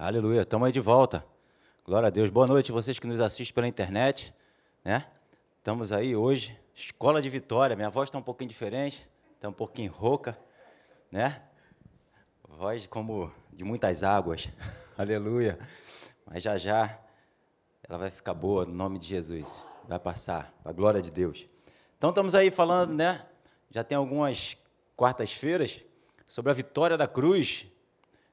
Aleluia, estamos aí de volta. Glória a Deus. Boa noite vocês que nos assistem pela internet. Né? Estamos aí hoje, Escola de Vitória. Minha voz está um pouquinho diferente, está um pouquinho rouca. Né? Voz como de muitas águas. Aleluia. Mas já já ela vai ficar boa no nome de Jesus. Vai passar, para a glória de Deus. Então estamos aí falando, né? Já tem algumas quartas-feiras sobre a vitória da cruz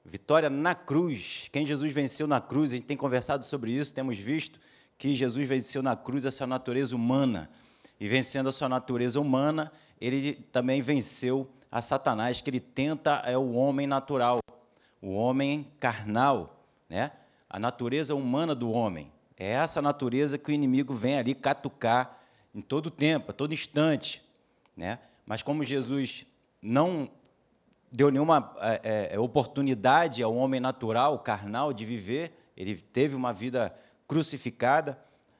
Vitória na cruz. Quem Jesus venceu na cruz, a gente tem conversado sobre isso, temos visto que Jesus venceu na cruz essa natureza humana. E vencendo a sua natureza humana, ele também venceu a Satanás, que ele tenta é o homem natural, o homem carnal, né? A natureza humana do homem. É essa natureza que o inimigo vem ali catucar em todo tempo, a todo instante, né? Mas como Jesus não deu nenhuma é, é, oportunidade ao homem natural, carnal, de viver. Ele teve uma vida crucificada,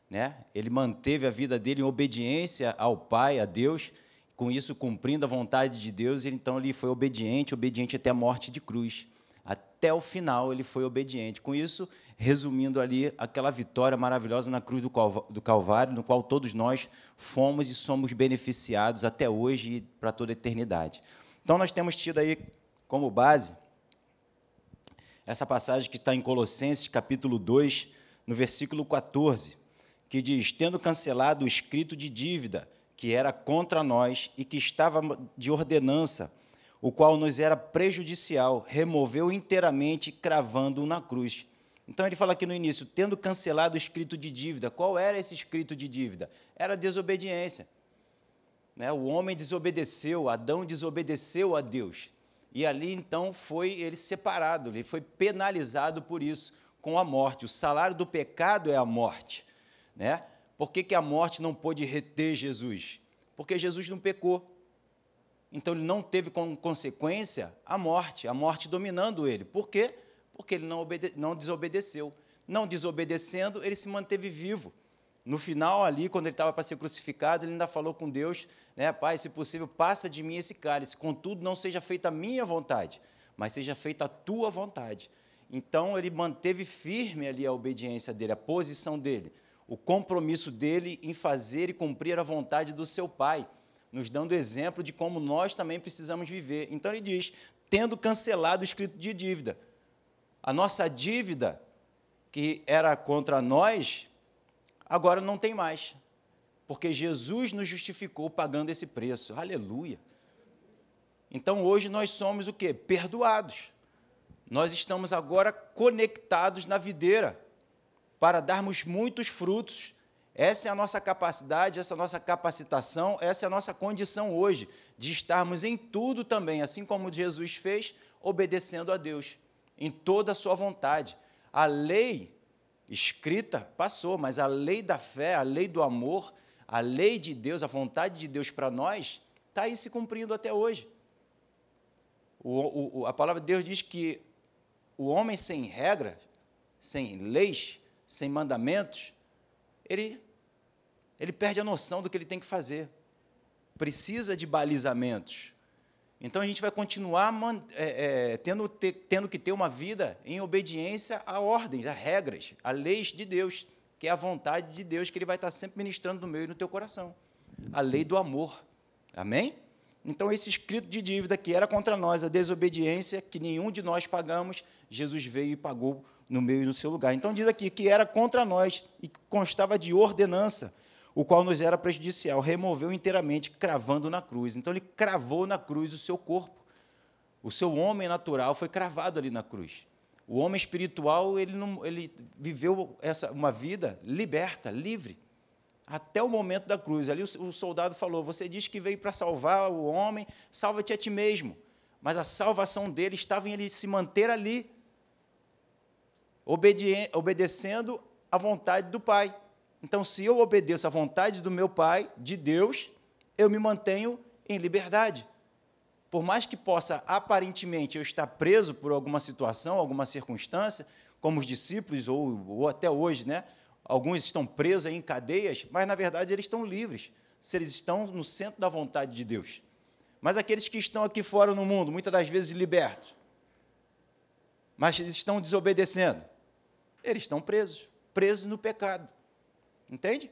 né? ele manteve a vida dele em obediência ao Pai, a Deus, com isso cumprindo a vontade de Deus, e então ele foi obediente, obediente até a morte de cruz. Até o final ele foi obediente. Com isso, resumindo ali aquela vitória maravilhosa na cruz do Calvário, no qual todos nós fomos e somos beneficiados até hoje e para toda a eternidade. Então, nós temos tido aí como base essa passagem que está em Colossenses, capítulo 2, no versículo 14, que diz: Tendo cancelado o escrito de dívida que era contra nós e que estava de ordenança, o qual nos era prejudicial, removeu inteiramente, cravando-o na cruz. Então ele fala aqui no início, tendo cancelado o escrito de dívida. Qual era esse escrito de dívida? Era desobediência. Né? O homem desobedeceu, Adão desobedeceu a Deus. E ali então foi ele separado, ele foi penalizado por isso, com a morte. O salário do pecado é a morte. Né? Por que, que a morte não pôde reter Jesus? Porque Jesus não pecou. Então ele não teve como consequência a morte, a morte dominando ele. Por quê? Porque ele não, não desobedeceu. Não desobedecendo, ele se manteve vivo. No final, ali, quando ele estava para ser crucificado, ele ainda falou com Deus né? Pai, se possível, passa de mim esse cálice, contudo, não seja feita a minha vontade, mas seja feita a tua vontade. Então, ele manteve firme ali a obediência dele, a posição dele, o compromisso dele em fazer e cumprir a vontade do seu Pai, nos dando exemplo de como nós também precisamos viver. Então, ele diz: tendo cancelado o escrito de dívida. A nossa dívida, que era contra nós, agora não tem mais porque Jesus nos justificou pagando esse preço. Aleluia. Então hoje nós somos o quê? Perdoados. Nós estamos agora conectados na videira para darmos muitos frutos. Essa é a nossa capacidade, essa é a nossa capacitação, essa é a nossa condição hoje, de estarmos em tudo também, assim como Jesus fez, obedecendo a Deus, em toda a sua vontade. A lei escrita passou, mas a lei da fé, a lei do amor, a lei de Deus, a vontade de Deus para nós, está aí se cumprindo até hoje. O, o, a palavra de Deus diz que o homem sem regra, sem leis, sem mandamentos, ele, ele perde a noção do que ele tem que fazer. Precisa de balizamentos. Então a gente vai continuar é, é, tendo, ter, tendo que ter uma vida em obediência a ordens, a regras, a leis de Deus que é a vontade de Deus que Ele vai estar sempre ministrando no meu e no teu coração. A lei do amor. Amém? Então, esse escrito de dívida que era contra nós, a desobediência que nenhum de nós pagamos, Jesus veio e pagou no meu e no seu lugar. Então, diz aqui que era contra nós e constava de ordenança, o qual nos era prejudicial, removeu inteiramente, cravando na cruz. Então, ele cravou na cruz o seu corpo. O seu homem natural foi cravado ali na cruz. O homem espiritual, ele, não, ele viveu essa, uma vida liberta, livre, até o momento da cruz. Ali o, o soldado falou: Você diz que veio para salvar o homem, salva-te a ti mesmo. Mas a salvação dele estava em ele se manter ali, obedecendo à vontade do Pai. Então, se eu obedeço à vontade do meu Pai, de Deus, eu me mantenho em liberdade por mais que possa aparentemente eu estar preso por alguma situação, alguma circunstância, como os discípulos, ou, ou até hoje, né? alguns estão presos em cadeias, mas na verdade eles estão livres, se eles estão no centro da vontade de Deus. Mas aqueles que estão aqui fora no mundo, muitas das vezes libertos, mas eles estão desobedecendo. Eles estão presos, presos no pecado. Entende?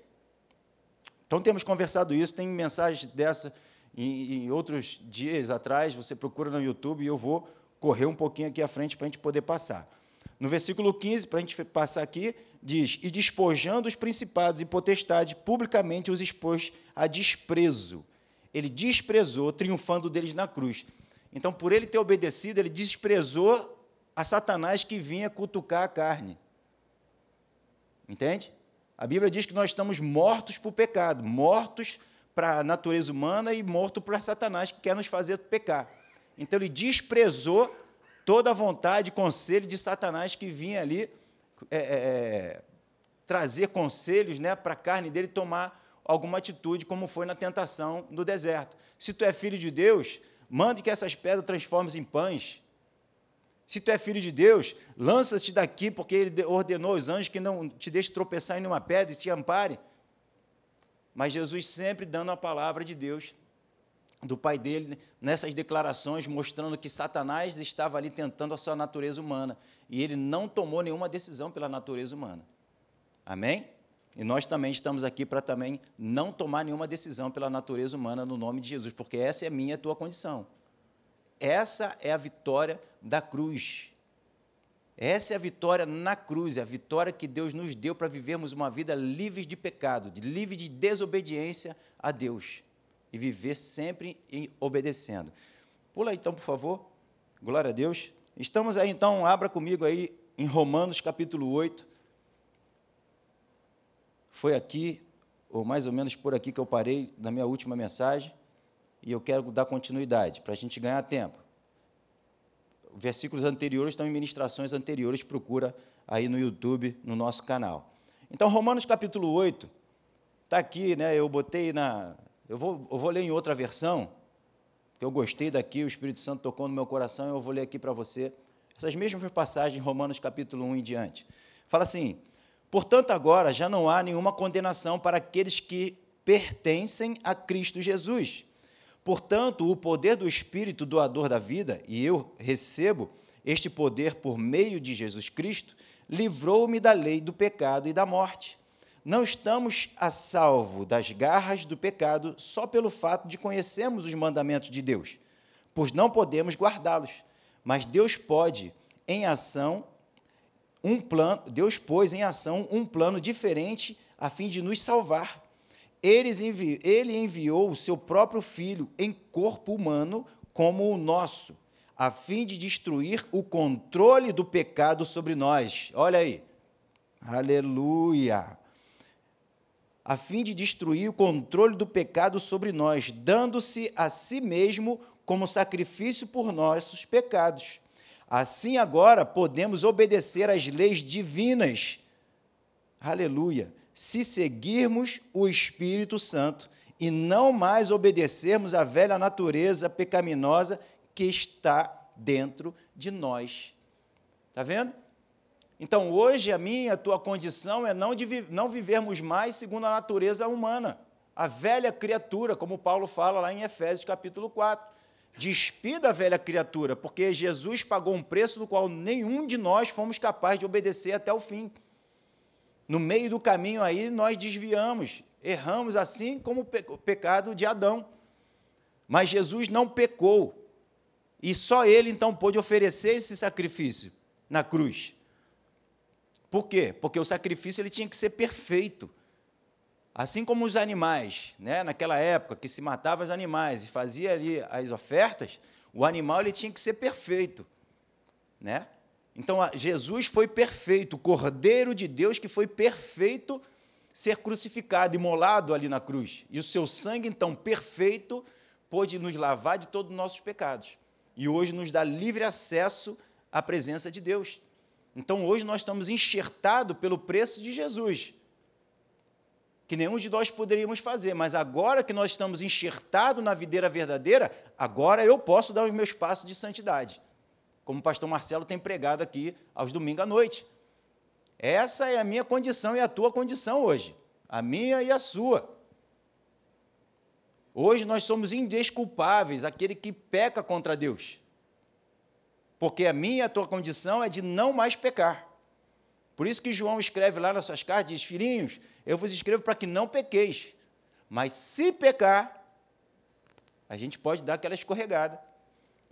Então temos conversado isso, tem mensagem dessa em, em outros dias atrás, você procura no YouTube e eu vou correr um pouquinho aqui à frente para a gente poder passar. No versículo 15, para a gente passar aqui, diz: E despojando os principados e potestades, publicamente os expôs a desprezo. Ele desprezou, triunfando deles na cruz. Então, por ele ter obedecido, ele desprezou a Satanás que vinha cutucar a carne. Entende? A Bíblia diz que nós estamos mortos para o pecado, mortos para a natureza humana e mortos para Satanás que quer nos fazer pecar. Então ele desprezou toda a vontade conselho de Satanás que vinha ali é, é, é, trazer conselhos né, para a carne dele tomar alguma atitude, como foi na tentação do deserto. Se tu é filho de Deus, mande que essas pedras transformem em pães. Se tu é filho de Deus, lança-te daqui, porque ele ordenou aos anjos que não te deixe tropeçar em nenhuma pedra e se ampare. Mas Jesus sempre dando a palavra de Deus, do pai dele, nessas declarações, mostrando que Satanás estava ali tentando a sua natureza humana. E ele não tomou nenhuma decisão pela natureza humana. Amém? E nós também estamos aqui para também não tomar nenhuma decisão pela natureza humana no nome de Jesus, porque essa é a minha e a tua condição. Essa é a vitória da cruz. Essa é a vitória na cruz, é a vitória que Deus nos deu para vivermos uma vida livre de pecado, livre de desobediência a Deus e viver sempre obedecendo. Pula então, por favor. Glória a Deus. Estamos aí então, abra comigo aí em Romanos capítulo 8. Foi aqui, ou mais ou menos por aqui que eu parei na minha última mensagem e eu quero dar continuidade, para a gente ganhar tempo. Versículos anteriores estão em ministrações anteriores, procura aí no YouTube, no nosso canal. Então, Romanos capítulo 8, está aqui, né? Eu botei na. Eu vou, eu vou ler em outra versão, porque eu gostei daqui, o Espírito Santo tocou no meu coração, eu vou ler aqui para você. Essas mesmas passagens, Romanos capítulo 1 em diante. Fala assim: Portanto, agora já não há nenhuma condenação para aqueles que pertencem a Cristo Jesus Portanto, o poder do Espírito doador da vida, e eu recebo este poder por meio de Jesus Cristo, livrou-me da lei do pecado e da morte. Não estamos a salvo das garras do pecado só pelo fato de conhecermos os mandamentos de Deus, pois não podemos guardá-los. Mas Deus pode, em ação, um plano, Deus pôs em ação um plano diferente a fim de nos salvar ele enviou o seu próprio filho em corpo humano como o nosso, a fim de destruir o controle do pecado sobre nós. Olha aí. Aleluia. A fim de destruir o controle do pecado sobre nós, dando-se a si mesmo como sacrifício por nossos pecados. Assim agora podemos obedecer às leis divinas. Aleluia se seguirmos o Espírito Santo e não mais obedecermos à velha natureza pecaminosa que está dentro de nós. Está vendo? Então, hoje, a minha a tua condição é não, de, não vivermos mais segundo a natureza humana, a velha criatura, como Paulo fala lá em Efésios capítulo 4. Despida a velha criatura, porque Jesus pagou um preço do qual nenhum de nós fomos capazes de obedecer até o fim. No meio do caminho aí, nós desviamos, erramos assim como o pecado de Adão. Mas Jesus não pecou. E só ele então pôde oferecer esse sacrifício na cruz. Por quê? Porque o sacrifício ele tinha que ser perfeito. Assim como os animais, né, naquela época que se matava os animais e fazia ali as ofertas, o animal ele tinha que ser perfeito, né? Então, Jesus foi perfeito, o Cordeiro de Deus que foi perfeito ser crucificado, imolado ali na cruz. E o seu sangue, então, perfeito, pôde nos lavar de todos os nossos pecados. E hoje nos dá livre acesso à presença de Deus. Então, hoje nós estamos enxertados pelo preço de Jesus, que nenhum de nós poderíamos fazer, mas agora que nós estamos enxertados na videira verdadeira, agora eu posso dar os meus passos de santidade como o pastor Marcelo tem pregado aqui aos domingos à noite. Essa é a minha condição e a tua condição hoje, a minha e a sua. Hoje nós somos indesculpáveis, aquele que peca contra Deus. porque a minha e a tua condição é de não mais pecar. Por isso que João escreve lá nas suas cartas, diz, filhinhos, eu vos escrevo para que não pequeis. Mas se pecar, a gente pode dar aquela escorregada.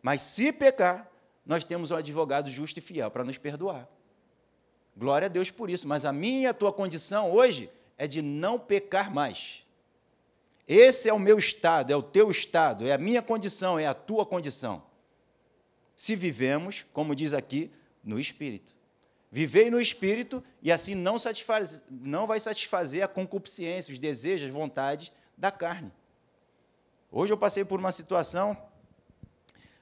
Mas se pecar, nós temos um advogado justo e fiel para nos perdoar. Glória a Deus por isso. Mas a minha e a tua condição hoje é de não pecar mais. Esse é o meu estado, é o teu estado, é a minha condição, é a tua condição. Se vivemos, como diz aqui, no Espírito. Vivei no Espírito e assim não, satisfaz, não vai satisfazer a concupiscência, os desejos, as vontades da carne. Hoje eu passei por uma situação,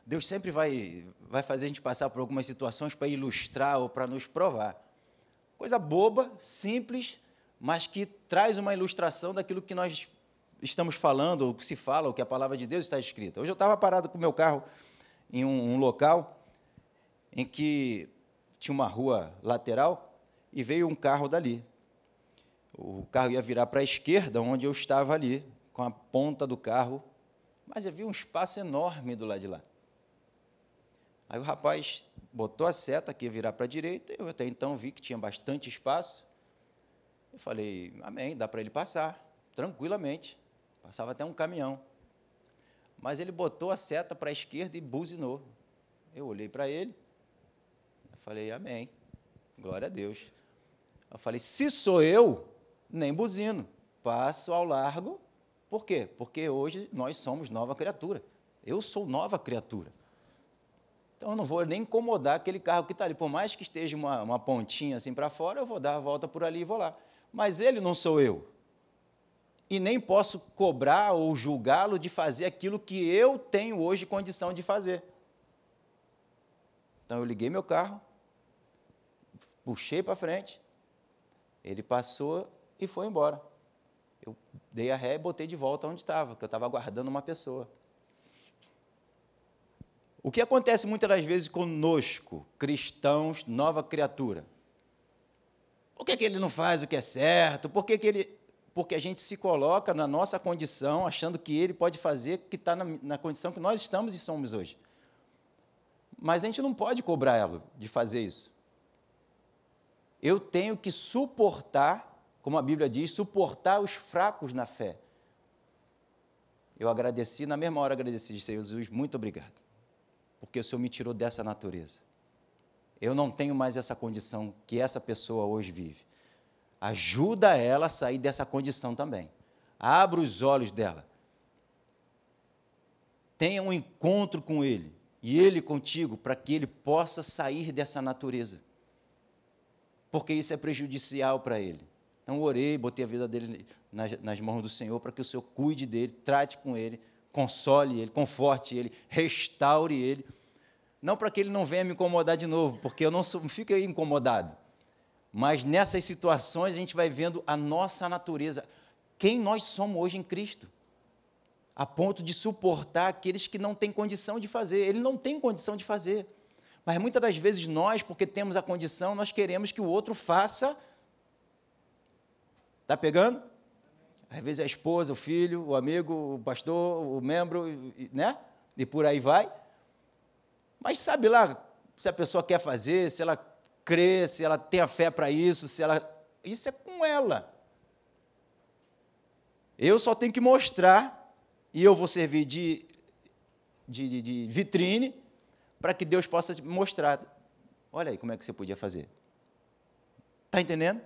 Deus sempre vai, vai fazer a gente passar por algumas situações para ilustrar ou para nos provar. Coisa boba, simples, mas que traz uma ilustração daquilo que nós estamos falando, ou que se fala, ou que a palavra de Deus está escrita. Hoje eu estava parado com o meu carro em um, um local em que tinha uma rua lateral e veio um carro dali. O carro ia virar para a esquerda, onde eu estava ali, com a ponta do carro mas havia um espaço enorme do lado de lá. Aí o rapaz botou a seta que ia virar para a direita, eu até então vi que tinha bastante espaço. Eu falei, amém, dá para ele passar, tranquilamente. Passava até um caminhão. Mas ele botou a seta para a esquerda e buzinou. Eu olhei para ele, eu falei, amém, glória a Deus. Eu falei, se sou eu, nem buzino, passo ao largo por quê? Porque hoje nós somos nova criatura. Eu sou nova criatura. Então eu não vou nem incomodar aquele carro que está ali. Por mais que esteja uma, uma pontinha assim para fora, eu vou dar a volta por ali e vou lá. Mas ele não sou eu. E nem posso cobrar ou julgá-lo de fazer aquilo que eu tenho hoje condição de fazer. Então eu liguei meu carro, puxei para frente, ele passou e foi embora eu dei a ré e botei de volta onde estava, que eu estava aguardando uma pessoa. O que acontece muitas das vezes conosco, cristãos, nova criatura? Por que, que ele não faz o que é certo? Por que, que ele. Porque a gente se coloca na nossa condição, achando que ele pode fazer o que está na, na condição que nós estamos e somos hoje. Mas a gente não pode cobrar ela de fazer isso. Eu tenho que suportar como a Bíblia diz, suportar os fracos na fé. Eu agradeci, na mesma hora agradeci, Jesus, muito obrigado, porque o Senhor me tirou dessa natureza. Eu não tenho mais essa condição que essa pessoa hoje vive. Ajuda ela a sair dessa condição também. Abra os olhos dela. Tenha um encontro com Ele e Ele contigo, para que Ele possa sair dessa natureza. Porque isso é prejudicial para Ele. Então orei, botei a vida dele nas, nas mãos do Senhor para que o Senhor cuide dele, trate com ele, console ele, conforte ele, restaure ele. Não para que ele não venha me incomodar de novo, porque eu não, sou, fico incomodado. Mas nessas situações a gente vai vendo a nossa natureza, quem nós somos hoje em Cristo, a ponto de suportar aqueles que não têm condição de fazer. Ele não tem condição de fazer. Mas muitas das vezes nós, porque temos a condição, nós queremos que o outro faça Está pegando? Às vezes a esposa, o filho, o amigo, o pastor, o membro, né? E por aí vai. Mas sabe lá se a pessoa quer fazer, se ela crê, se ela tem a fé para isso, se ela. Isso é com ela. Eu só tenho que mostrar, e eu vou servir de, de, de, de vitrine, para que Deus possa mostrar. Olha aí como é que você podia fazer. Está entendendo?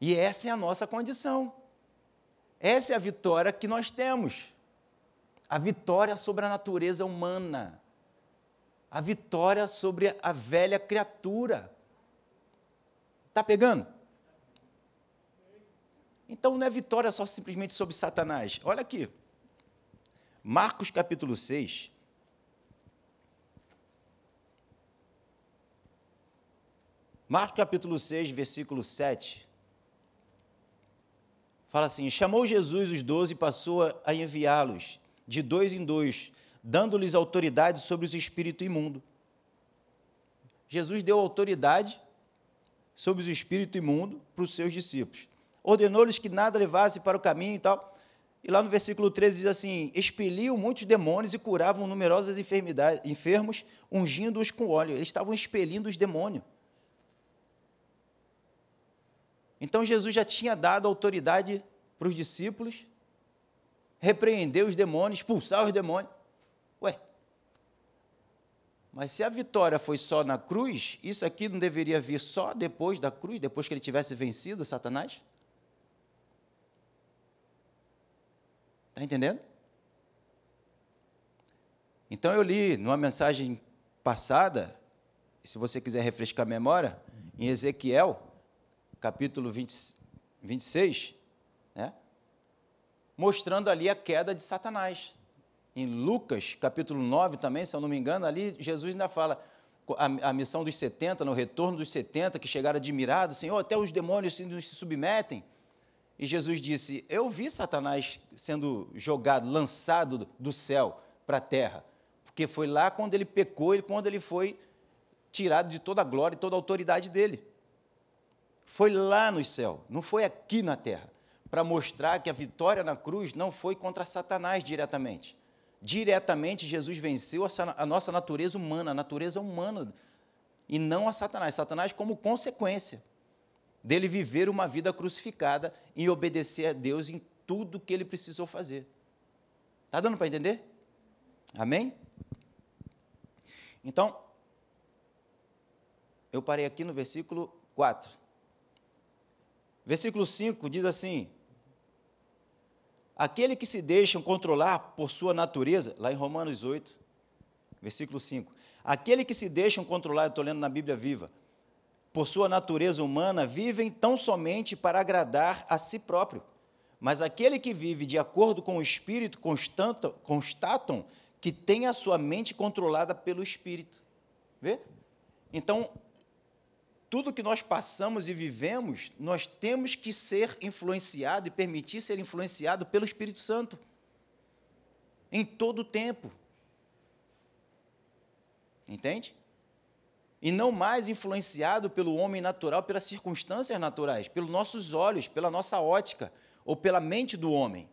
E essa é a nossa condição. Essa é a vitória que nós temos. A vitória sobre a natureza humana. A vitória sobre a velha criatura. Está pegando? Então não é vitória só simplesmente sobre Satanás. Olha aqui. Marcos capítulo 6. Marcos capítulo 6, versículo 7. Fala assim: chamou Jesus os doze e passou a enviá-los, de dois em dois, dando-lhes autoridade sobre os espíritos imundos. Jesus deu autoridade sobre os espíritos imundos para os seus discípulos. Ordenou-lhes que nada levasse para o caminho e tal. E lá no versículo 13 diz assim: expeliam muitos demônios e curavam numerosas enfermidades, enfermos, ungindo-os com óleo. Eles estavam expelindo os demônios. Então Jesus já tinha dado autoridade para os discípulos, repreender os demônios, expulsar os demônios. Ué, mas se a vitória foi só na cruz, isso aqui não deveria vir só depois da cruz, depois que ele tivesse vencido Satanás? Está entendendo? Então eu li numa mensagem passada, se você quiser refrescar a memória, em Ezequiel, capítulo 20, 26, né? mostrando ali a queda de Satanás. Em Lucas, capítulo 9 também, se eu não me engano, ali Jesus ainda fala a, a missão dos 70, no retorno dos 70, que chegaram admirados, Senhor, até os demônios se, se submetem. E Jesus disse: Eu vi Satanás sendo jogado, lançado do céu para a terra, porque foi lá quando ele pecou e quando ele foi tirado de toda a glória e toda a autoridade dele. Foi lá no céu, não foi aqui na terra, para mostrar que a vitória na cruz não foi contra Satanás diretamente. Diretamente, Jesus venceu a nossa natureza humana, a natureza humana, e não a Satanás. Satanás, como consequência dele viver uma vida crucificada e obedecer a Deus em tudo que ele precisou fazer. Está dando para entender? Amém? Então, eu parei aqui no versículo 4. Versículo 5 diz assim: Aquele que se deixa controlar por sua natureza, lá em Romanos 8, versículo 5. Aquele que se deixa controlar, eu estou lendo na Bíblia viva, por sua natureza humana, vivem tão somente para agradar a si próprio. Mas aquele que vive de acordo com o Espírito constata, constatam que tem a sua mente controlada pelo Espírito. Vê? Então, tudo que nós passamos e vivemos, nós temos que ser influenciado e permitir ser influenciado pelo Espírito Santo. Em todo o tempo. Entende? e não mais influenciado pelo homem natural, pelas circunstâncias naturais, pelos nossos olhos, pela nossa ótica ou pela mente do homem.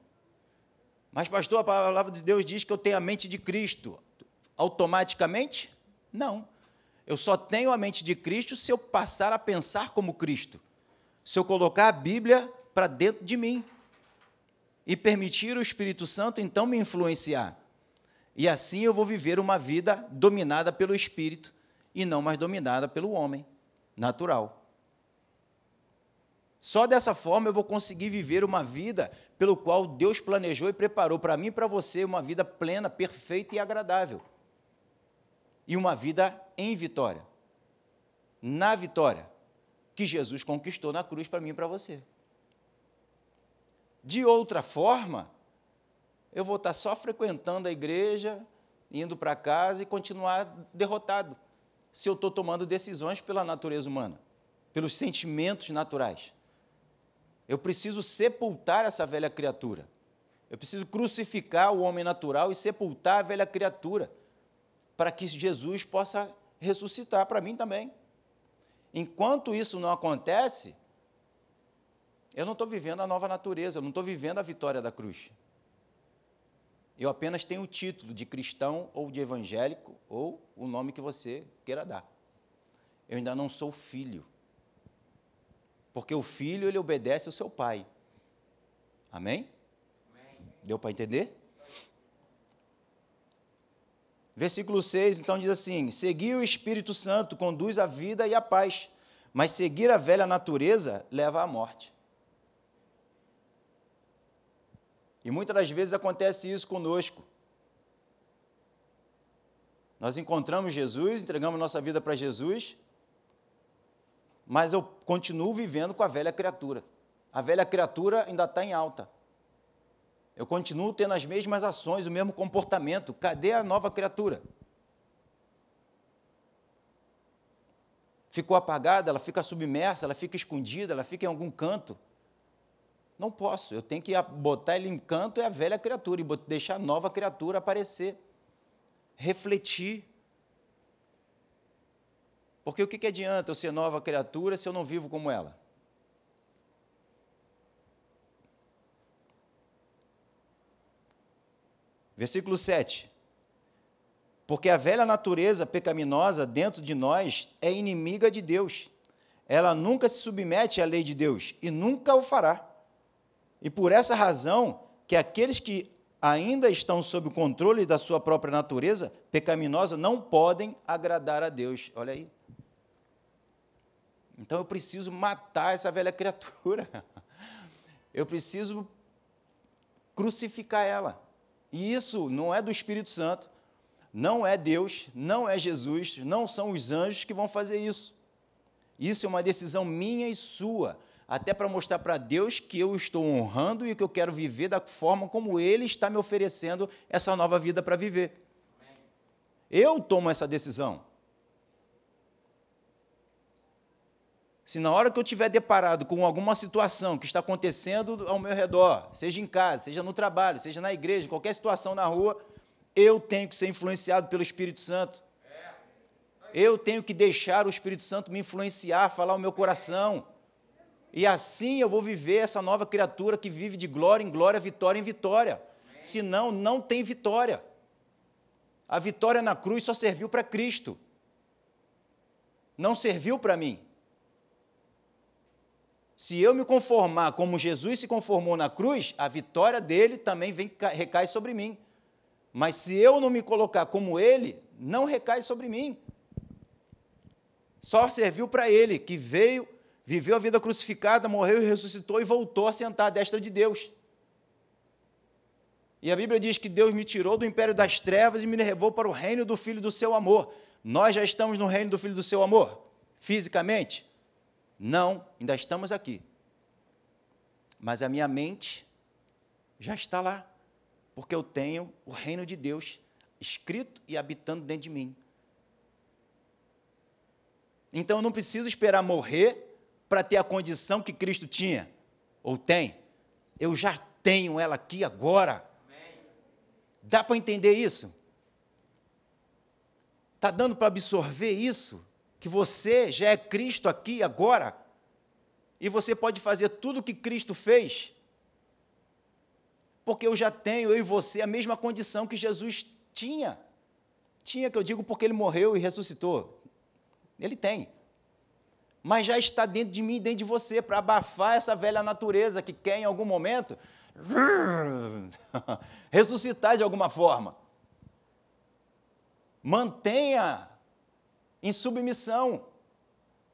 Mas, pastor, a palavra de Deus diz que eu tenho a mente de Cristo. Automaticamente? Não. Eu só tenho a mente de Cristo se eu passar a pensar como Cristo. Se eu colocar a Bíblia para dentro de mim e permitir o Espírito Santo então me influenciar. E assim eu vou viver uma vida dominada pelo Espírito e não mais dominada pelo homem natural. Só dessa forma eu vou conseguir viver uma vida pelo qual Deus planejou e preparou para mim e para você uma vida plena, perfeita e agradável. E uma vida em vitória. Na vitória que Jesus conquistou na cruz para mim e para você. De outra forma, eu vou estar só frequentando a igreja, indo para casa e continuar derrotado se eu estou tomando decisões pela natureza humana, pelos sentimentos naturais. Eu preciso sepultar essa velha criatura. Eu preciso crucificar o homem natural e sepultar a velha criatura, para que Jesus possa ressuscitar para mim também. Enquanto isso não acontece, eu não estou vivendo a nova natureza, eu não estou vivendo a vitória da cruz. Eu apenas tenho o título de cristão ou de evangélico ou o nome que você queira dar. Eu ainda não sou filho. Porque o filho, ele obedece ao seu pai. Amém? Amém. Deu para entender? Versículo 6, então, diz assim: Seguir o Espírito Santo conduz à vida e à paz, mas seguir a velha natureza leva à morte. E muitas das vezes acontece isso conosco. Nós encontramos Jesus, entregamos nossa vida para Jesus, mas eu continuo vivendo com a velha criatura. A velha criatura ainda está em alta. Eu continuo tendo as mesmas ações, o mesmo comportamento. Cadê a nova criatura? Ficou apagada, ela fica submersa, ela fica escondida, ela fica em algum canto. Não posso, eu tenho que botar ele em canto, é a velha criatura, e deixar a nova criatura aparecer, refletir. Porque o que adianta eu ser nova criatura se eu não vivo como ela? Versículo 7. Porque a velha natureza pecaminosa dentro de nós é inimiga de Deus. Ela nunca se submete à lei de Deus e nunca o fará. E por essa razão que aqueles que ainda estão sob o controle da sua própria natureza pecaminosa não podem agradar a Deus. Olha aí. Então eu preciso matar essa velha criatura. Eu preciso crucificar ela. E isso não é do Espírito Santo, não é Deus, não é Jesus, não são os anjos que vão fazer isso. Isso é uma decisão minha e sua, até para mostrar para Deus que eu estou honrando e que eu quero viver da forma como Ele está me oferecendo essa nova vida para viver. Eu tomo essa decisão. Se na hora que eu estiver deparado com alguma situação que está acontecendo ao meu redor, seja em casa, seja no trabalho, seja na igreja, qualquer situação na rua, eu tenho que ser influenciado pelo Espírito Santo. Eu tenho que deixar o Espírito Santo me influenciar, falar o meu coração. E assim eu vou viver essa nova criatura que vive de glória em glória, vitória em vitória. Senão, não tem vitória. A vitória na cruz só serviu para Cristo. Não serviu para mim. Se eu me conformar como Jesus se conformou na cruz, a vitória dele também vem, recai sobre mim. Mas se eu não me colocar como ele, não recai sobre mim. Só serviu para ele, que veio, viveu a vida crucificada, morreu e ressuscitou e voltou a sentar à destra de Deus. E a Bíblia diz que Deus me tirou do império das trevas e me levou para o reino do Filho do seu amor. Nós já estamos no reino do Filho do seu amor, fisicamente. Não, ainda estamos aqui. Mas a minha mente já está lá, porque eu tenho o reino de Deus escrito e habitando dentro de mim. Então eu não preciso esperar morrer para ter a condição que Cristo tinha, ou tem. Eu já tenho ela aqui agora. Dá para entender isso? Está dando para absorver isso? Que você já é Cristo aqui agora, e você pode fazer tudo o que Cristo fez, porque eu já tenho, eu e você, a mesma condição que Jesus tinha. Tinha, que eu digo, porque ele morreu e ressuscitou. Ele tem. Mas já está dentro de mim dentro de você, para abafar essa velha natureza que quer, em algum momento, ressuscitar de alguma forma. Mantenha em submissão.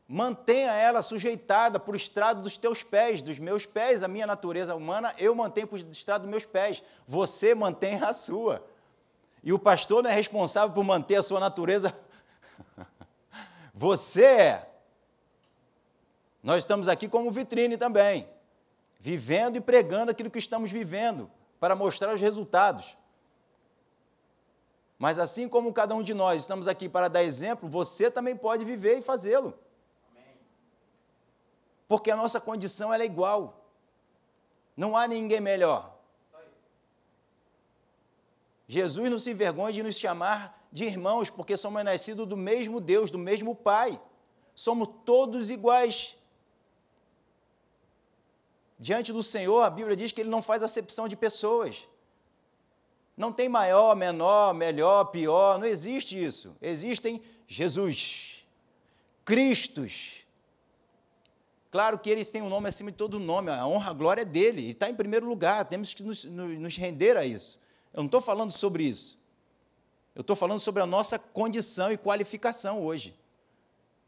Mantenha ela sujeitada por estrado dos teus pés, dos meus pés, a minha natureza humana, eu mantenho por estrado dos meus pés. Você mantém a sua. E o pastor não é responsável por manter a sua natureza. Você é. Nós estamos aqui como vitrine também, vivendo e pregando aquilo que estamos vivendo, para mostrar os resultados. Mas assim como cada um de nós estamos aqui para dar exemplo, você também pode viver e fazê-lo. Porque a nossa condição é igual. Não há ninguém melhor. Jesus não se envergonha de nos chamar de irmãos, porque somos nascidos do mesmo Deus, do mesmo Pai. Somos todos iguais. Diante do Senhor, a Bíblia diz que Ele não faz acepção de pessoas. Não tem maior, menor, melhor, pior, não existe isso. Existem Jesus, Cristos. Claro que eles têm um nome acima de todo nome, a honra, a glória é dele, e está em primeiro lugar, temos que nos, nos render a isso. Eu não estou falando sobre isso. Eu estou falando sobre a nossa condição e qualificação hoje,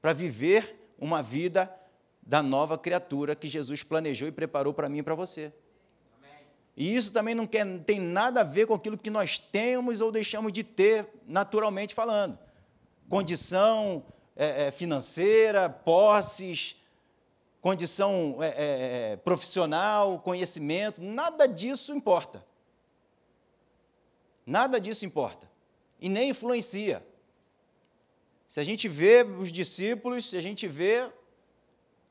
para viver uma vida da nova criatura que Jesus planejou e preparou para mim e para você. E isso também não quer, tem nada a ver com aquilo que nós temos ou deixamos de ter, naturalmente falando. Condição é, é, financeira, posses, condição é, é, é profissional, conhecimento, nada disso importa. Nada disso importa. E nem influencia. Se a gente vê os discípulos, se a gente vê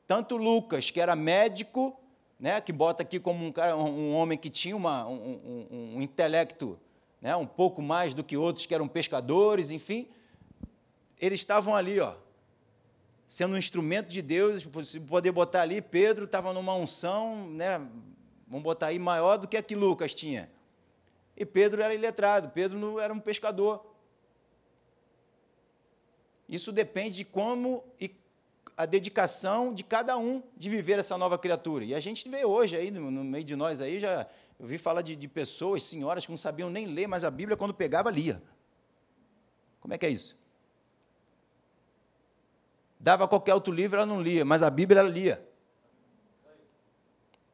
tanto Lucas, que era médico, né, que bota aqui como um, cara, um homem que tinha uma, um, um, um intelecto né, um pouco mais do que outros que eram pescadores, enfim, eles estavam ali, ó, sendo um instrumento de Deus, se poder botar ali, Pedro estava numa unção, né, vamos botar aí, maior do que a que Lucas tinha. E Pedro era iletrado, Pedro não era um pescador. Isso depende de como e a dedicação de cada um de viver essa nova criatura. E a gente vê hoje aí, no, meio de nós aí, já eu vi falar de, de, pessoas, senhoras que não sabiam nem ler, mas a Bíblia, quando pegava, lia. Como é que é isso? Dava qualquer outro livro, ela não lia, mas a Bíblia ela lia.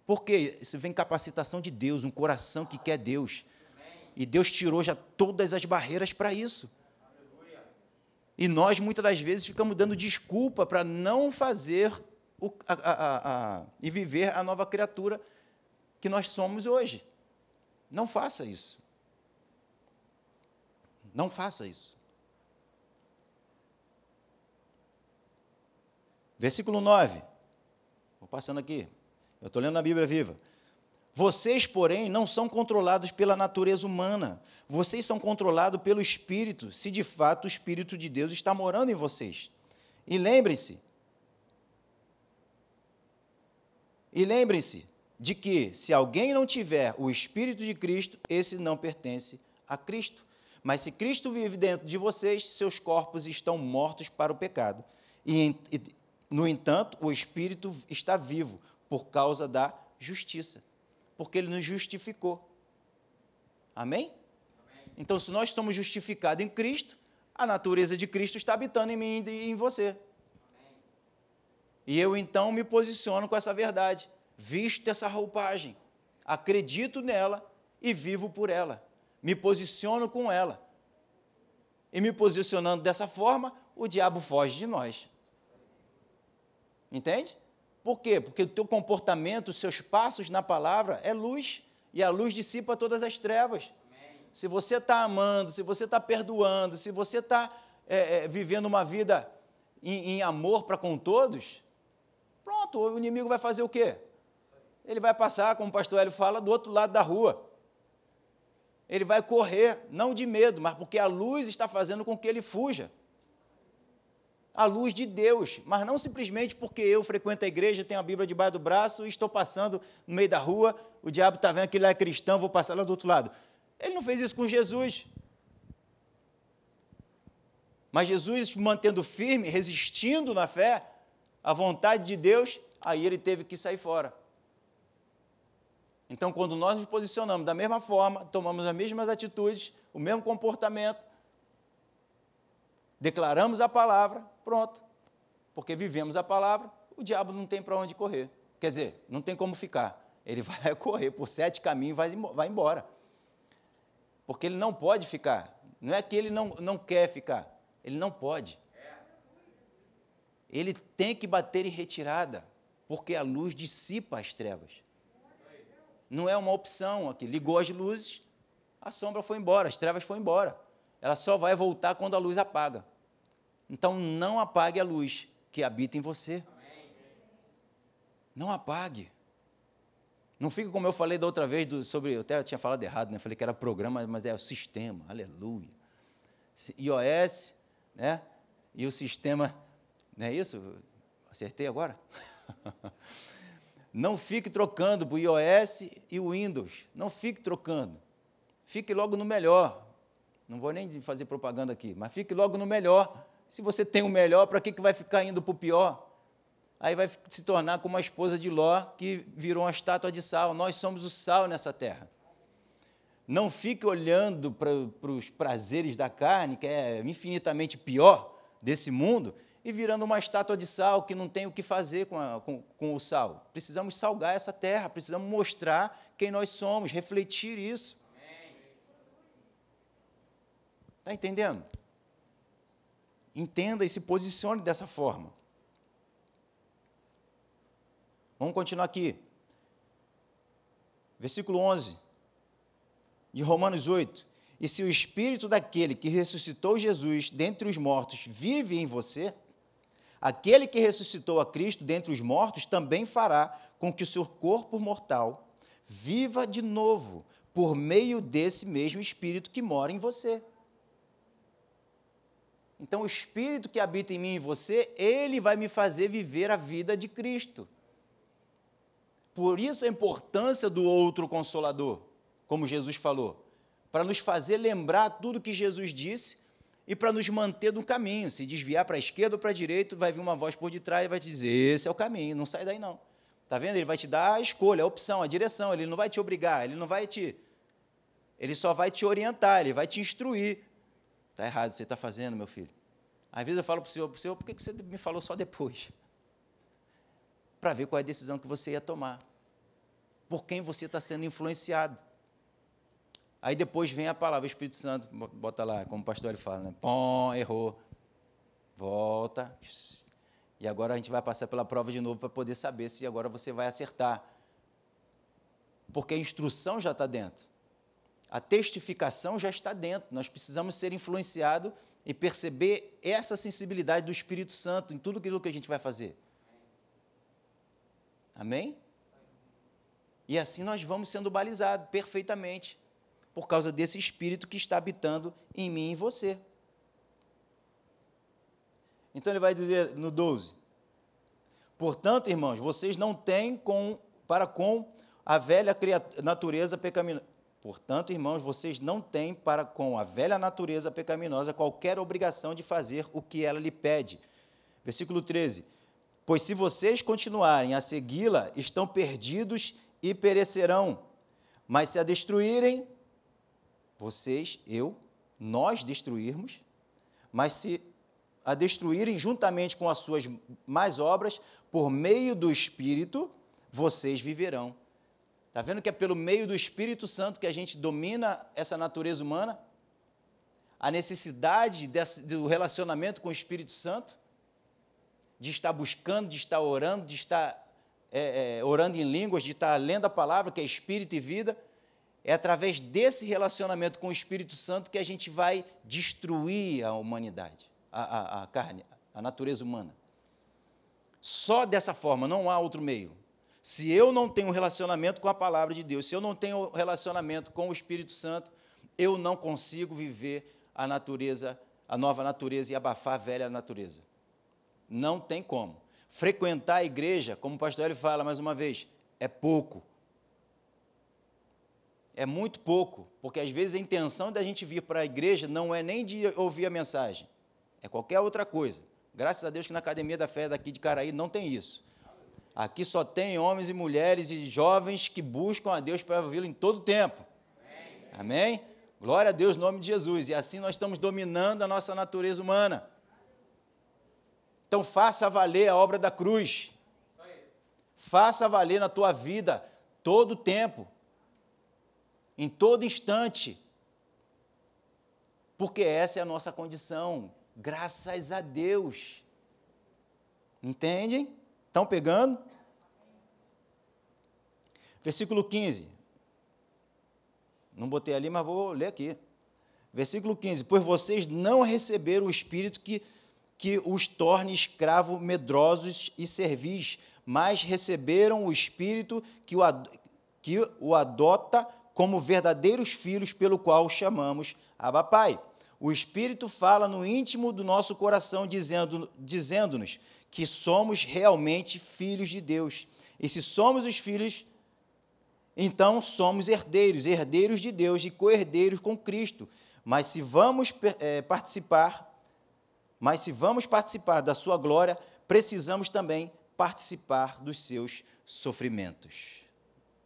Por quê? Isso vem capacitação de Deus, um coração que quer Deus. E Deus tirou já todas as barreiras para isso. E nós, muitas das vezes, ficamos dando desculpa para não fazer o, a, a, a, e viver a nova criatura que nós somos hoje. Não faça isso. Não faça isso. Versículo 9. Vou passando aqui. Eu estou lendo a Bíblia viva. Vocês, porém, não são controlados pela natureza humana. Vocês são controlados pelo Espírito, se de fato o Espírito de Deus está morando em vocês. E lembrem-se, e lembrem-se de que, se alguém não tiver o Espírito de Cristo, esse não pertence a Cristo. Mas se Cristo vive dentro de vocês, seus corpos estão mortos para o pecado. E, no entanto, o Espírito está vivo por causa da justiça porque ele nos justificou. Amém? Então, se nós estamos justificados em Cristo, a natureza de Cristo está habitando em mim e em você. E eu então me posiciono com essa verdade, visto essa roupagem, acredito nela e vivo por ela, me posiciono com ela. E me posicionando dessa forma, o diabo foge de nós. Entende? Por quê? Porque o teu comportamento, os seus passos na palavra é luz, e a luz dissipa todas as trevas. Amém. Se você está amando, se você está perdoando, se você está é, é, vivendo uma vida em, em amor para com todos, pronto, o inimigo vai fazer o quê? Ele vai passar, como o pastor Hélio fala, do outro lado da rua. Ele vai correr, não de medo, mas porque a luz está fazendo com que ele fuja a luz de Deus, mas não simplesmente porque eu frequento a igreja, tenho a Bíblia debaixo do braço e estou passando no meio da rua, o diabo está vendo que ele é cristão, vou passar lá do outro lado. Ele não fez isso com Jesus. Mas Jesus, mantendo firme, resistindo na fé, à vontade de Deus, aí ele teve que sair fora. Então, quando nós nos posicionamos da mesma forma, tomamos as mesmas atitudes, o mesmo comportamento, declaramos a palavra, Pronto. Porque vivemos a palavra, o diabo não tem para onde correr. Quer dizer, não tem como ficar. Ele vai correr por sete caminhos e vai embora. Porque ele não pode ficar. Não é que ele não, não quer ficar, ele não pode. Ele tem que bater em retirada, porque a luz dissipa as trevas. Não é uma opção aqui. Ligou as luzes, a sombra foi embora, as trevas foram embora. Ela só vai voltar quando a luz apaga. Então não apague a luz que habita em você. Não apague. Não fique como eu falei da outra vez do, sobre. Eu até tinha falado errado, né? Falei que era programa, mas é o sistema. Aleluia. iOS, né? E o sistema. Não é isso? Acertei agora? Não fique trocando para o iOS e o Windows. Não fique trocando. Fique logo no melhor. Não vou nem fazer propaganda aqui, mas fique logo no melhor. Se você tem o melhor, para que, que vai ficar indo para o pior? Aí vai se tornar como a esposa de Ló, que virou uma estátua de sal. Nós somos o sal nessa terra. Não fique olhando para, os prazeres da carne, que é infinitamente pior desse mundo, e virando uma estátua de sal que não tem o que fazer com, a, com, com o sal. Precisamos salgar essa terra, precisamos mostrar quem nós somos, refletir isso. Está entendendo? Entenda e se posicione dessa forma. Vamos continuar aqui. Versículo 11 de Romanos 8. E se o espírito daquele que ressuscitou Jesus dentre os mortos vive em você, aquele que ressuscitou a Cristo dentre os mortos também fará com que o seu corpo mortal viva de novo por meio desse mesmo espírito que mora em você. Então, o Espírito que habita em mim e você, ele vai me fazer viver a vida de Cristo. Por isso a importância do outro consolador, como Jesus falou. para nos fazer lembrar tudo que Jesus disse e para nos manter no caminho. Se desviar para a esquerda ou para a direita, vai vir uma voz por detrás e vai te dizer: esse é o caminho, não sai daí não. Está vendo? Ele vai te dar a escolha, a opção, a direção. Ele não vai te obrigar, ele não vai te. Ele só vai te orientar, ele vai te instruir. Está errado, você está fazendo, meu filho. Às vezes eu falo para o senhor, senhor, por que você me falou só depois? Para ver qual é a decisão que você ia tomar. Por quem você está sendo influenciado. Aí depois vem a palavra, o Espírito Santo, bota lá, como o pastor fala, né? Pom, errou. Volta. E agora a gente vai passar pela prova de novo para poder saber se agora você vai acertar. Porque a instrução já está dentro. A testificação já está dentro. Nós precisamos ser influenciados e perceber essa sensibilidade do Espírito Santo em tudo aquilo que a gente vai fazer. Amém? E assim nós vamos sendo balizados perfeitamente por causa desse espírito que está habitando em mim e em você. Então ele vai dizer no 12: Portanto, irmãos, vocês não têm com, para com a velha natureza pecaminosa. Portanto, irmãos, vocês não têm para com a velha natureza pecaminosa qualquer obrigação de fazer o que ela lhe pede. Versículo 13: Pois se vocês continuarem a segui-la, estão perdidos e perecerão. Mas se a destruírem, vocês, eu, nós destruirmos, mas se a destruírem juntamente com as suas mais obras, por meio do Espírito, vocês viverão. Está vendo que é pelo meio do Espírito Santo que a gente domina essa natureza humana? A necessidade desse, do relacionamento com o Espírito Santo? De estar buscando, de estar orando, de estar é, é, orando em línguas, de estar lendo a palavra, que é Espírito e vida é através desse relacionamento com o Espírito Santo que a gente vai destruir a humanidade, a, a, a carne, a natureza humana. Só dessa forma, não há outro meio. Se eu não tenho relacionamento com a palavra de Deus, se eu não tenho relacionamento com o Espírito Santo, eu não consigo viver a natureza, a nova natureza e abafar a velha natureza. Não tem como. Frequentar a igreja, como o pastor ele fala mais uma vez, é pouco é muito pouco, porque às vezes a intenção da gente vir para a igreja não é nem de ouvir a mensagem, é qualquer outra coisa. Graças a Deus que na Academia da Fé daqui de Caraí não tem isso. Aqui só tem homens e mulheres e jovens que buscam a Deus para ouvi-lo em todo o tempo. Amém. Amém? Glória a Deus, nome de Jesus. E assim nós estamos dominando a nossa natureza humana. Então faça valer a obra da cruz. Faça valer na tua vida todo o tempo em todo instante. Porque essa é a nossa condição, graças a Deus. Entendem? Estão pegando? Versículo 15. Não botei ali, mas vou ler aqui. Versículo 15: Pois vocês não receberam o Espírito que, que os torne escravos medrosos e servis, mas receberam o Espírito que o, que o adota como verdadeiros filhos, pelo qual chamamos Abba Pai. O Espírito fala no íntimo do nosso coração, dizendo-nos dizendo que somos realmente filhos de Deus. E se somos os filhos, então somos herdeiros, herdeiros de Deus e co-herdeiros com Cristo. Mas se vamos é, participar, mas se vamos participar da sua glória, precisamos também participar dos seus sofrimentos.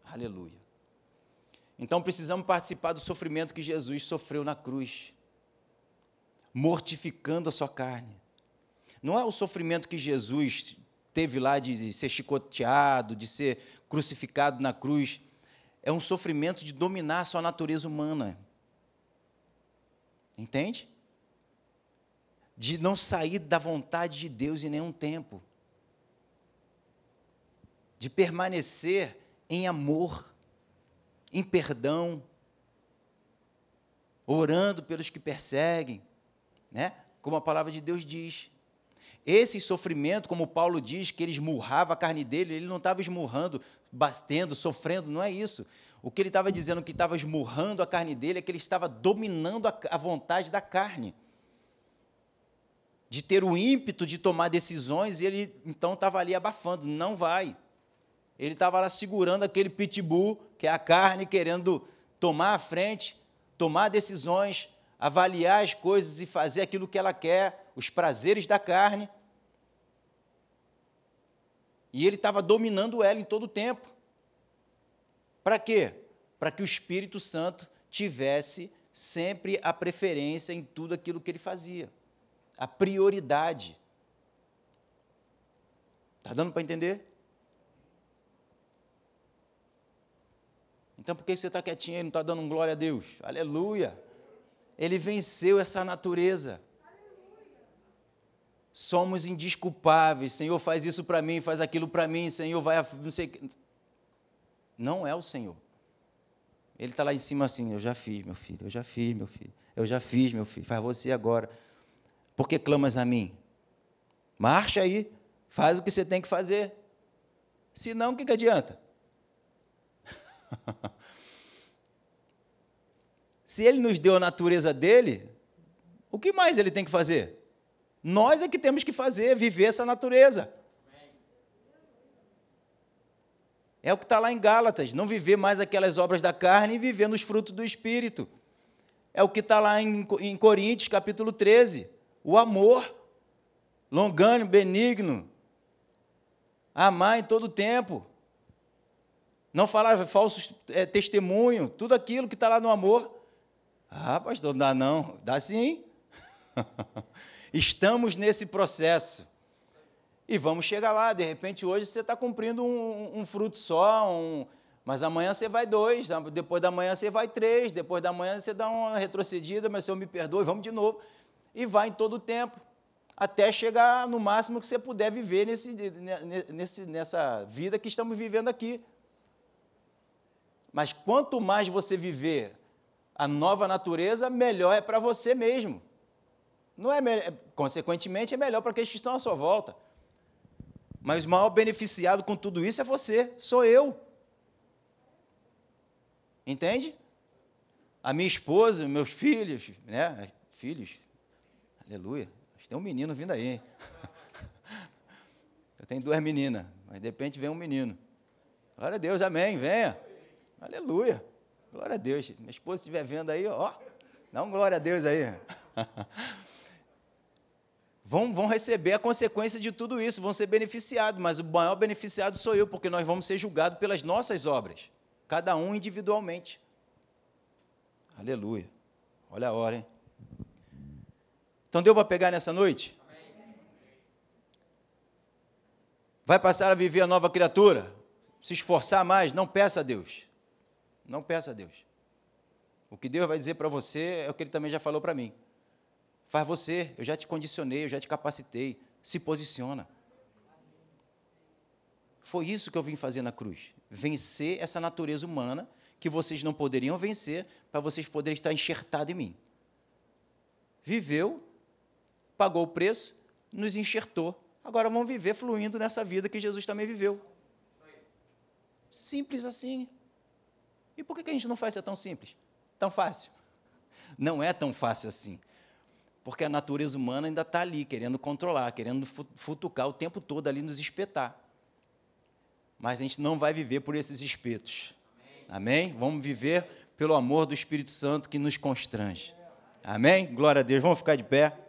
Aleluia. Então precisamos participar do sofrimento que Jesus sofreu na cruz, mortificando a sua carne. Não é o sofrimento que Jesus teve lá de ser chicoteado, de ser crucificado na cruz, é um sofrimento de dominar a sua natureza humana. Entende? De não sair da vontade de Deus em nenhum tempo. De permanecer em amor em perdão, orando pelos que perseguem, né? como a palavra de Deus diz. Esse sofrimento, como Paulo diz, que ele esmurrava a carne dele, ele não estava esmurrando, batendo, sofrendo, não é isso. O que ele estava dizendo que estava esmurrando a carne dele é que ele estava dominando a, a vontade da carne. De ter o ímpeto de tomar decisões, e ele então estava ali abafando. Não vai. Ele estava lá segurando aquele pitbull, que é a carne, querendo tomar a frente, tomar decisões, avaliar as coisas e fazer aquilo que ela quer, os prazeres da carne. E ele estava dominando ela em todo o tempo. Para quê? Para que o Espírito Santo tivesse sempre a preferência em tudo aquilo que ele fazia, a prioridade. Está dando para entender? Então por que você está quietinho e não está dando um glória a Deus? Aleluia! Ele venceu essa natureza. Somos indisculpáveis. Senhor, faz isso para mim, faz aquilo para mim. Senhor, vai. A, não sei. Não é o Senhor. Ele está lá em cima assim: Eu já fiz, meu filho, eu já fiz, meu filho, eu já fiz, meu filho, faz você agora. Por que clamas a mim? Marcha aí, faz o que você tem que fazer. Se não, o que, que adianta? Se ele nos deu a natureza dele, o que mais ele tem que fazer? Nós é que temos que fazer, viver essa natureza. É o que está lá em Gálatas, não viver mais aquelas obras da carne e viver nos frutos do Espírito. É o que está lá em, em Coríntios, capítulo 13. O amor, longânimo, benigno, amar em todo tempo, não falar falsos é, testemunho, tudo aquilo que está lá no amor. Ah, pastor, não dá não. Dá sim. Estamos nesse processo. E vamos chegar lá. De repente, hoje você está cumprindo um, um, fruto só, um, mas amanhã você vai dois, depois da manhã você vai três, depois da manhã você dá uma retrocedida, mas Senhor me perdoe, vamos de novo. E vai em todo o tempo, até chegar no máximo que você puder viver nesse, nesse, nessa vida que estamos vivendo aqui. Mas quanto mais você viver a nova natureza, melhor é para você mesmo. Não é, consequentemente, é melhor para aqueles que estão à sua volta. Mas o maior beneficiado com tudo isso é você, sou eu. Entende? A minha esposa, meus filhos, né? Filhos. Aleluia. Tem um menino vindo aí. Hein? Eu tenho duas meninas, mas de repente vem um menino. Glória a Deus, amém, venha. Aleluia. Glória a Deus. Minha esposa estiver vendo aí, ó, dá um glória a Deus aí. vão, vão receber a consequência de tudo isso, vão ser beneficiados, mas o maior beneficiado sou eu, porque nós vamos ser julgados pelas nossas obras, cada um individualmente. Aleluia. Olha a hora, hein? Então deu para pegar nessa noite? Vai passar a viver a nova criatura? Se esforçar mais? Não peça a Deus. Não peça a Deus. O que Deus vai dizer para você é o que Ele também já falou para mim. Faz você, eu já te condicionei, eu já te capacitei. Se posiciona. Foi isso que eu vim fazer na cruz. Vencer essa natureza humana que vocês não poderiam vencer para vocês poderem estar enxertados em mim. Viveu, pagou o preço, nos enxertou. Agora vamos viver fluindo nessa vida que Jesus também viveu. Simples assim. E por que a gente não faz isso tão simples? Tão fácil? Não é tão fácil assim. Porque a natureza humana ainda está ali, querendo controlar, querendo futucar o tempo todo ali, nos espetar. Mas a gente não vai viver por esses espetos. Amém? Amém? Vamos viver pelo amor do Espírito Santo que nos constrange. Amém? Glória a Deus. Vamos ficar de pé.